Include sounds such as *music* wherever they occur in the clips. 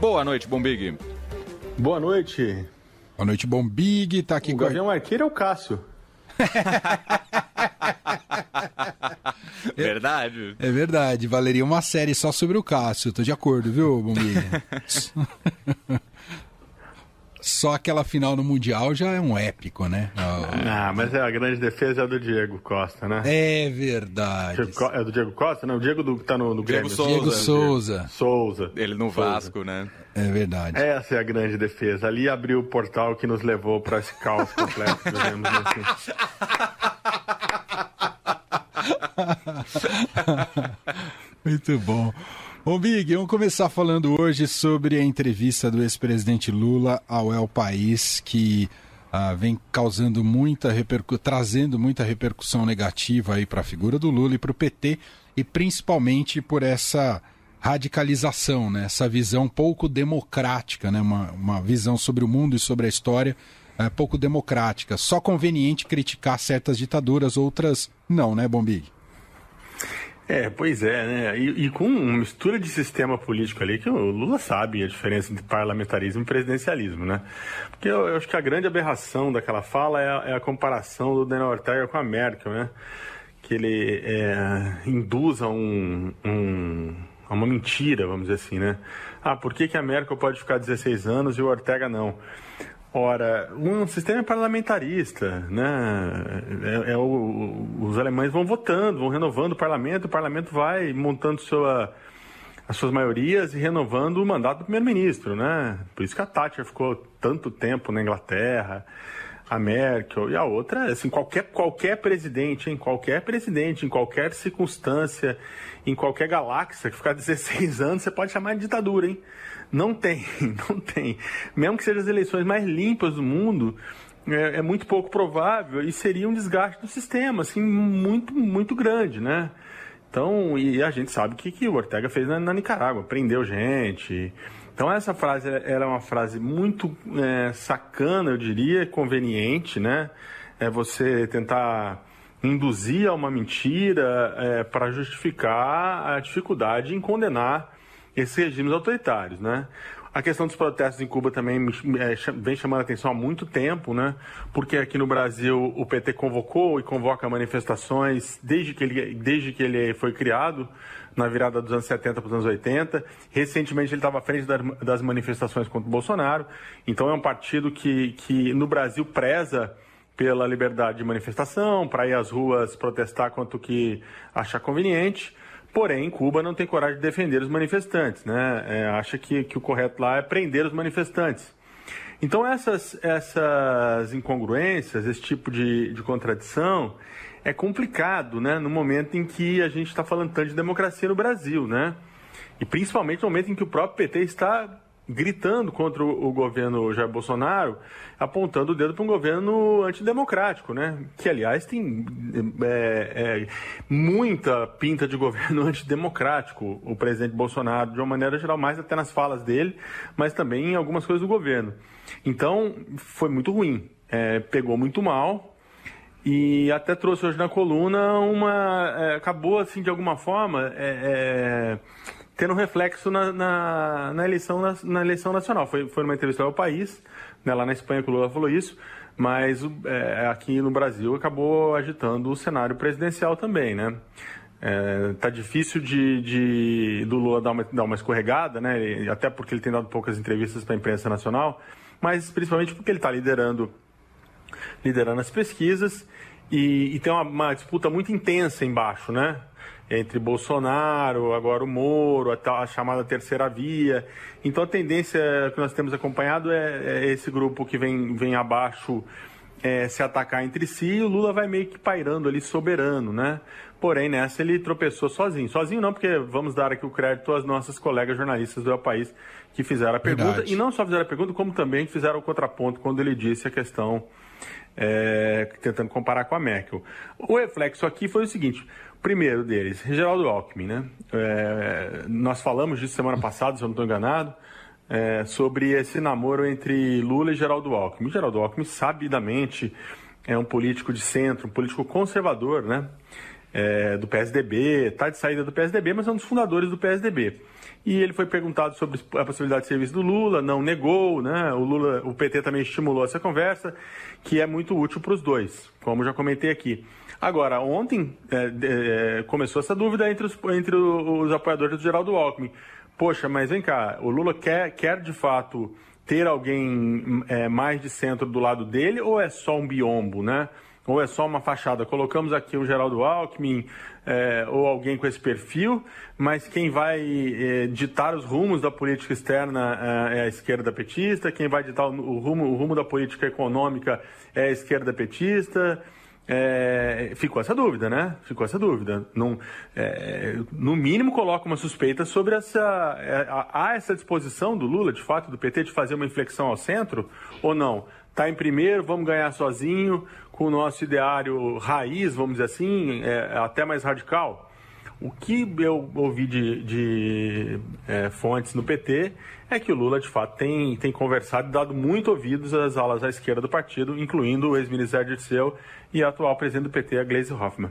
Boa noite, Bombig. Boa noite. Boa noite, Bombig. Tá aqui o com Gavião Arqueiro é o Cássio. *laughs* verdade. É verdade. Valeria uma série só sobre o Cássio. Tô de acordo, viu, Bombig? *laughs* Só aquela final no Mundial já é um épico, né? Ah, mas é a grande defesa é do Diego Costa, né? É verdade. É do Diego Costa? Não, o Diego do, que tá no, no Diego Grêmio. Souza. Diego Souza. Souza. Ele no Souza. Vasco, né? É verdade. Essa é a grande defesa. Ali abriu o portal que nos levou para esse caos completo, digamos assim. *laughs* Muito bom. Ô Big, vamos começar falando hoje sobre a entrevista do ex-presidente Lula ao El País, que ah, vem causando muita repercu trazendo muita repercussão negativa aí para a figura do Lula e para o PT, e principalmente por essa radicalização, né? essa visão pouco democrática, né? uma, uma visão sobre o mundo e sobre a história é, pouco democrática. Só conveniente criticar certas ditaduras, outras não, né, Bombig? É, pois é, né? E, e, com uma mistura de sistema político ali, que o Lula sabe a diferença entre parlamentarismo e presidencialismo, né? Porque eu, eu acho que a grande aberração daquela fala é a, é a, comparação do Daniel Ortega com a Merkel, né? Que ele é, induz a, um, um, uma mentira, vamos dizer assim, né? Ah, por que, que a Merkel pode ficar 16 anos e o Ortega não? Ora, um sistema parlamentarista, né? É, é o, os alemães vão votando, vão renovando o parlamento, o parlamento vai montando sua, as suas maiorias e renovando o mandato do primeiro-ministro, né? Por isso que a Thatcher ficou tanto tempo na Inglaterra, a Merkel e a outra, assim, qualquer, qualquer presidente, em qualquer presidente, em qualquer circunstância, em qualquer galáxia que ficar *laughs* 16 anos, você pode chamar de ditadura, hein? Não tem, *laughs* não tem. Mesmo que sejam as eleições mais limpas do mundo, é, é, muito pouco provável e seria um desgaste do sistema, assim, muito, muito grande, né? Então, e a gente sabe o que, que o Ortega fez na, na Nicarágua, prendeu gente. Então, essa frase era uma frase muito é, sacana, eu diria, conveniente, né? É você tentar induzir a uma mentira é, para justificar a dificuldade em condenar esses regimes autoritários, né? A questão dos protestos em Cuba também é, vem chamando a atenção há muito tempo, né? Porque aqui no Brasil o PT convocou e convoca manifestações desde que ele, desde que ele foi criado, na virada dos anos 70 para os anos 80. Recentemente ele estava à frente das manifestações contra o Bolsonaro. Então é um partido que, que no Brasil preza pela liberdade de manifestação, para ir às ruas protestar quanto que achar conveniente. Porém, Cuba não tem coragem de defender os manifestantes, né? É, acha que, que o correto lá é prender os manifestantes. Então, essas, essas incongruências, esse tipo de, de contradição, é complicado, né? No momento em que a gente está falando tanto de democracia no Brasil, né? E principalmente no momento em que o próprio PT está gritando contra o, governo Jair Bolsonaro, apontando o dedo para um governo antidemocrático, né? Que, aliás, tem é, é, muita pinta de governo *laughs* antidemocrático, o presidente Bolsonaro, de uma maneira geral, mais até nas falas dele, mas também em algumas coisas do governo. Então, foi muito ruim. É, pegou muito mal, e até trouxe hoje na coluna uma. É, acabou, assim, de alguma forma, é, é tendo reflexo na, na, na, eleição, na, na, eleição nacional. Foi, foi numa entrevista ao país, né, lá na Espanha que o Lula falou isso, mas é, aqui no Brasil acabou agitando o cenário presidencial também, né? É, tá difícil de, de, do Lula dar uma, dar uma escorregada, né? Até porque ele tem dado poucas entrevistas para a imprensa nacional, mas principalmente porque ele está liderando, liderando as pesquisas e, e tem uma, uma disputa muito intensa embaixo, né? Entre Bolsonaro, agora o Moro, a, a, chamada terceira via. Então a tendência que nós temos acompanhado é, é esse grupo que vem, vem abaixo é, se atacar entre si e o Lula vai meio que pairando ali soberano, né? Porém, nessa ele tropeçou sozinho. Sozinho não, porque vamos dar aqui o crédito às nossas colegas jornalistas do El País que fizeram a pergunta. Verdade. E não só fizeram a pergunta, como também fizeram o contraponto quando ele disse a questão, é, tentando comparar com a Merkel. O reflexo aqui foi o seguinte: primeiro deles, Geraldo Alckmin, né? É, nós falamos disso semana passada, se eu não estou enganado, é, sobre esse namoro entre Lula e Geraldo Alckmin. Geraldo Alckmin, sabidamente, é um político de centro, um político conservador, né? É, do PSDB, está de saída do PSDB, mas é um dos fundadores do PSDB. E ele foi perguntado sobre a possibilidade de serviço do Lula, não negou, né? O Lula, o PT também estimulou essa conversa, que é muito útil para os dois, como já comentei aqui. Agora, ontem é, é, começou essa dúvida entre os, entre os apoiadores do Geraldo Alckmin. Poxa, mas vem cá, o Lula quer, quer de fato ter alguém é, mais de centro do lado dele ou é só um biombo, né? Ou é só uma fachada? Colocamos aqui o Geraldo Alckmin é, ou alguém com esse perfil, mas quem vai é, ditar os rumos da política externa é, é a esquerda petista, quem vai ditar o rumo, o rumo da política econômica é a esquerda petista. É, ficou essa dúvida, né? Ficou essa dúvida. Não, é, no mínimo, coloca uma suspeita sobre essa. É, há essa disposição do Lula, de fato, do PT, de fazer uma inflexão ao centro ou não? Está em primeiro, vamos ganhar sozinho, com o nosso ideário raiz, vamos dizer assim, é, até mais radical. O que eu ouvi de, de é, fontes no PT é que o Lula, de fato, tem, tem conversado e dado muito ouvidos às alas à esquerda do partido, incluindo o ex-ministro Dirceu e a atual presidente do PT, a Gleisi Hoffmann.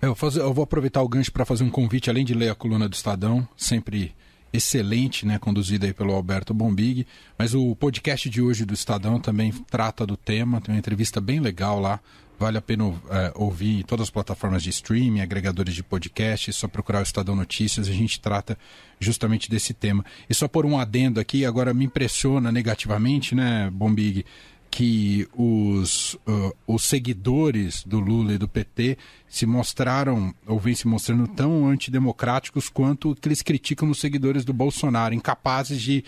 Eu, eu vou aproveitar o gancho para fazer um convite, além de ler a coluna do Estadão, sempre excelente, né, conduzida aí pelo Alberto Bombig, mas o podcast de hoje do Estadão também trata do tema, tem uma entrevista bem legal lá Vale a pena é, ouvir em todas as plataformas de streaming, agregadores de podcast, só procurar o Estadão Notícias, a gente trata justamente desse tema. E só por um adendo aqui, agora me impressiona negativamente, né, Bombig, que os, uh, os seguidores do Lula e do PT se mostraram, ou vêm se mostrando tão antidemocráticos quanto que eles criticam os seguidores do Bolsonaro, incapazes de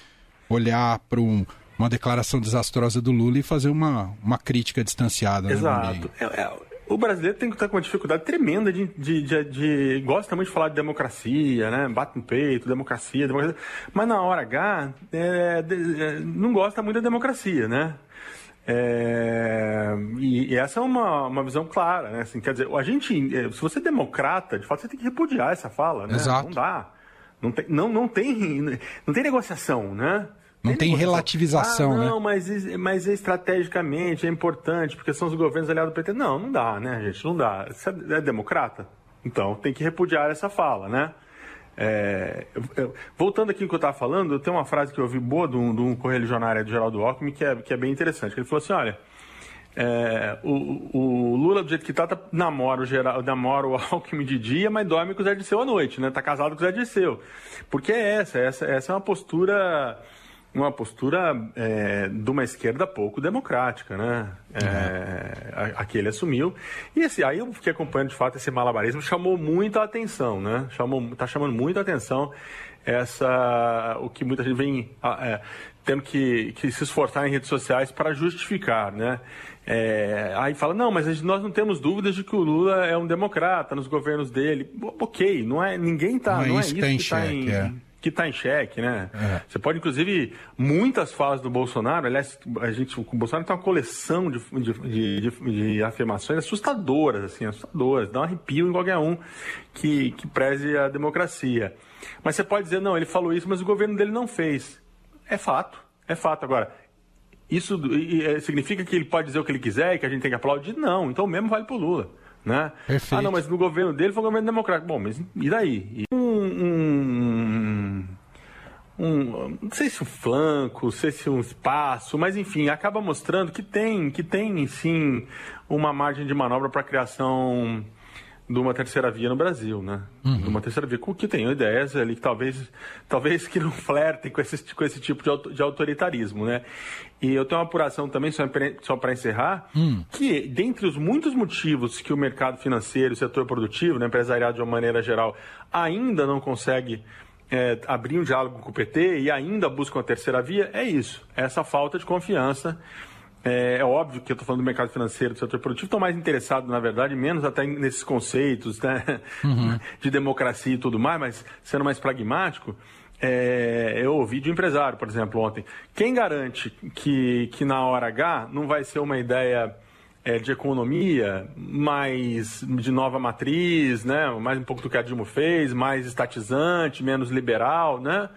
olhar para um uma declaração desastrosa do Lula e fazer uma, uma crítica distanciada. Né, Exato. Né, é, é, o brasileiro tem que estar com uma dificuldade tremenda de, de, de, de, Gosta muito de falar de democracia, né? Bate no peito, democracia, democracia. Mas na hora H, é, é, não gosta muito da democracia, né? É, e, e, essa é uma, uma visão clara, né? Assim, quer dizer, a gente, é, se você é democrata, de fato você tem que repudiar essa fala, né? Exato. Não dá. Não tem, não, não, tem, não tem negociação, né? Não tem relativização, ah, não, né? Não, mas, mas estrategicamente é importante, porque são os governos aliados do PT. Não, não dá, né, gente? Não dá. Você é democrata? Então tem que repudiar essa fala, né? É, eu, voltando aqui ao que eu estava falando, eu tenho uma frase que eu ouvi boa de um, de um correligionário do Geraldo Alckmin que é, que é bem interessante. Ele falou assim: olha. É, o, o, Lula, do jeito que tá, tá namora, o geral, namora o *laughs* Alckmin de dia, mas dorme com o Zé Dirceu à noite, né? Tá casado com o Zé Dirceu. Porque é essa, essa, essa é uma postura uma postura é, de uma esquerda pouco democrática, né? É, a, a, que ele assumiu. E esse, aí eu fiquei acompanhando de fato esse malabarismo, chamou muita atenção, né? Chamou, tá chamando muita atenção essa o que muita gente vem é, tendo que, que, se esforçar em redes sociais para justificar, né? É, aí fala, não, mas nós não temos dúvidas de que o Lula é um democrata nos governos dele. Ok, não é, ninguém está, não, é não é isso que está em, é que está em xeque, né? É. Você pode, inclusive, muitas falas do Bolsonaro, aliás, a gente, o Bolsonaro tem uma coleção de, de, de, de, afirmações assustadoras, assim, assustadoras, dá um arrepio em qualquer um que, que preze a democracia. Mas você pode dizer, não, ele falou isso, mas o governo dele não fez. É fato, é fato. Agora, isso é, significa que ele pode dizer o que ele quiser e que a gente tem que aplaudir? Não, então mesmo vale para o Lula. Né? Perfeito. Ah, não, mas no governo dele foi um governo democrático. Bom, mas e daí? Um, um, não sei se um flanco, não sei se um espaço, mas enfim, acaba mostrando que tem, que tem sim uma margem de manobra para a criação de uma terceira via no Brasil, né? Uhum. De uma terceira via com que tenham ideias ali que talvez, talvez que não *laughs* flertem com esse, com esse tipo de, de autoritarismo, né? E eu tenho uma apuração também, só para encerrar, uhum. que dentre os muitos motivos que o mercado financeiro, o setor produtivo, né, empresariado de uma maneira geral, ainda não consegue é, abrir um diálogo com o PT e ainda busca uma terceira via, é isso, essa falta de confiança é, é, óbvio que eu estou falando do mercado financeiro, do setor produtivo, estão mais interessados, na verdade, menos até nesses conceitos né? uhum. *laughs* de democracia e tudo mais, mas sendo mais pragmático, é, eu ouvi de um empresário, por exemplo, ontem. Quem garante que, que na hora H não vai ser uma ideia é, de economia mais de nova matriz, né? mais um pouco do que a Dilma fez, mais estatizante, menos liberal, né?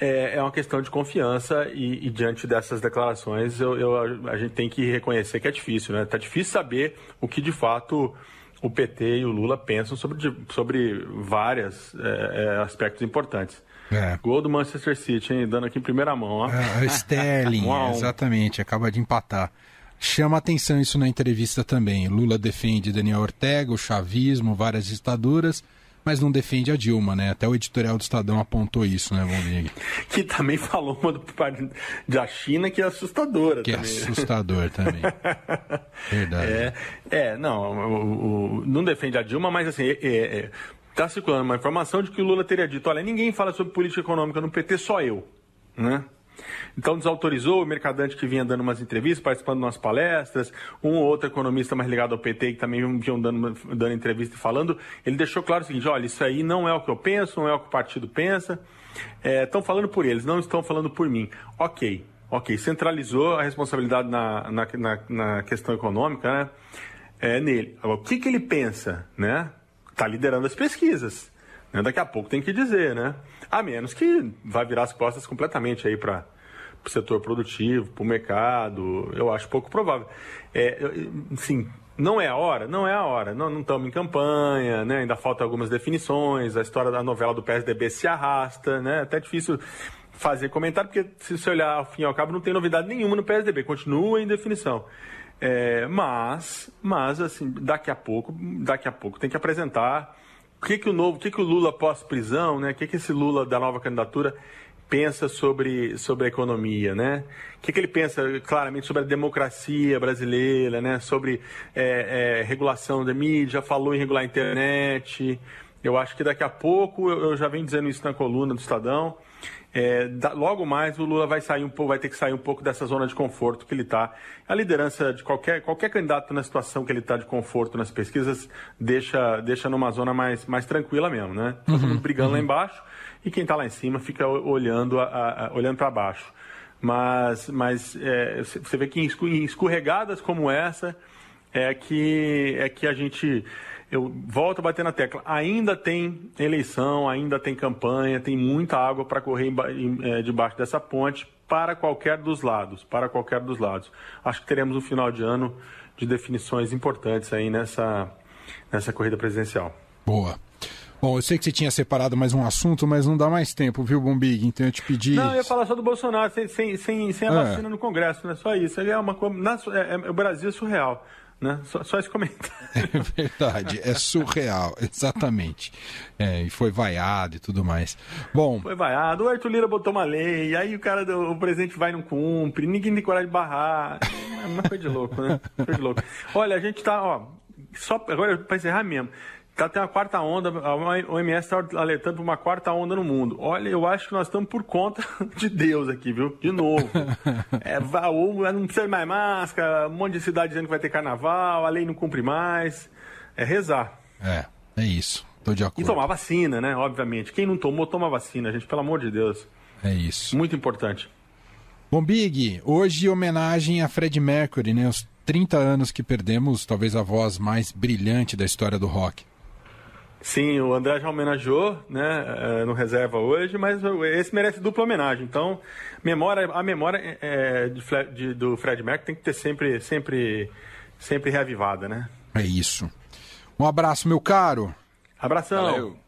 é, é uma questão de confiança e, e diante dessas declarações eu, eu, a gente tem que reconhecer que é difícil, né? Está difícil saber o que de fato o PT e o Lula pensam sobre, sobre vários é, é, aspectos importantes. É. Gol do Manchester City, hein? Dando aqui em primeira mão, ó. É, Sterling, *laughs* exatamente, acaba de empatar. Chama atenção isso na entrevista também. Lula defende Daniel Ortega, o chavismo, várias ditaduras, mas não defende a Dilma, né? Até o editorial do Estadão apontou isso, né, Valmir? *laughs* Que também falou uma do, da China que é assustadora. Que é também. é assustador também. *laughs* Verdade. É, é não, o, o, não defende a Dilma, mas assim, é, é, está circulando uma informação de que o Lula teria dito: olha, ninguém fala sobre política econômica no PT, só eu. Né? Então desautorizou o mercadante que vinha dando umas entrevistas, participando de umas palestras, um ou outro economista mais ligado ao PT que também vinham dando, dando entrevista e falando. Ele deixou claro o seguinte: olha, isso aí não é o que eu penso, não é o que o partido pensa. Estão é, falando por eles, não estão falando por mim. Ok, ok. Centralizou a responsabilidade na, na, na, na questão econômica né? é, nele. Agora, o que, que ele pensa? Né? Está liderando as pesquisas. Né? Daqui a pouco tem que dizer, né? A menos que vai virar as costas completamente aí para o setor produtivo, para o mercado. Eu acho pouco provável. É, sim, não é a hora? Não é a hora. Não estamos em campanha, né? ainda faltam algumas definições. A história da novela do PSDB se arrasta, né? Até difícil fazer comentário, porque se você olhar ao fim e ao cabo, não tem novidade nenhuma no PSDB, continua em definição. É, mas, mas assim, daqui a pouco, daqui a pouco tem que apresentar o que, que o novo, o que, que o Lula pós-prisão, né? O que, que esse Lula da nova candidatura pensa sobre, sobre a economia, né? O que, que ele pensa claramente sobre a democracia brasileira, né? Sobre é, é, regulação da mídia, falou em regular a internet. Eu acho que daqui a pouco, eu, eu já venho dizendo isso na coluna do Estadão, é, da, logo mais o Lula vai sair um pouco, vai ter que sair um pouco dessa zona de conforto que ele está. A liderança de qualquer, qualquer candidato na situação que ele está de conforto nas pesquisas deixa, deixa numa zona mais, mais tranquila mesmo, né? Todo mundo uhum, brigando uhum. lá embaixo e quem está lá em cima fica olhando, a, a, olhando para baixo. Mas, mas é, você vê que em escorregadas como essa é que, é que a gente eu volto a bater na tecla, ainda tem eleição, ainda tem campanha, tem muita água para correr é, debaixo dessa ponte para qualquer dos lados, para qualquer dos lados. Acho que teremos um final de ano de definições importantes aí nessa, nessa corrida presidencial. Boa. Bom, eu sei que você tinha separado mais um assunto, mas não dá mais tempo, viu, Bombig? Então eu te pedi. Não, eu ia falar só do Bolsonaro, sem, sem, sem, sem a é. vacina no Congresso, né? Só isso. Ele é uma na, é, é, o Brasil é surreal. Né? Só, só esse comentário. *laughs* É verdade, é surreal, exatamente. É, e foi vaiado e tudo mais. Bom. Foi vaiado, o Arthur Lira botou uma lei, aí o cara do o presidente vai e não cumpre, ninguém tem coragem de barrar. É uma coisa de louco, né? Coisa de louco. Olha, a gente tá, ó, só agora para encerrar mesmo. Tá tendo uma quarta onda, a OMS está alertando para uma quarta onda no mundo. Olha, eu acho que nós estamos por conta *laughs* de Deus aqui, viu? De novo. *laughs* É, não precisa mais máscara, um monte de cidade dizendo que vai ter carnaval, a lei não cumpre mais. É rezar. É, é isso. Tô de acordo. E tomar vacina, né? Obviamente. Quem não tomou, toma vacina, gente, pelo amor de Deus. É isso. Muito importante. Bom, Big, hoje homenagem a Fred Mercury, né? Os 30 anos que perdemos, talvez a voz mais brilhante da história do rock. Sim, o André já homenageou, né, é, no reserva hoje, mas esse merece dupla homenagem. Então, memória, a memória é, de, de, do Fred Merck tem que ter sempre, sempre, sempre reavivada, né? É isso. Um abraço, meu caro. Abração. Valeu.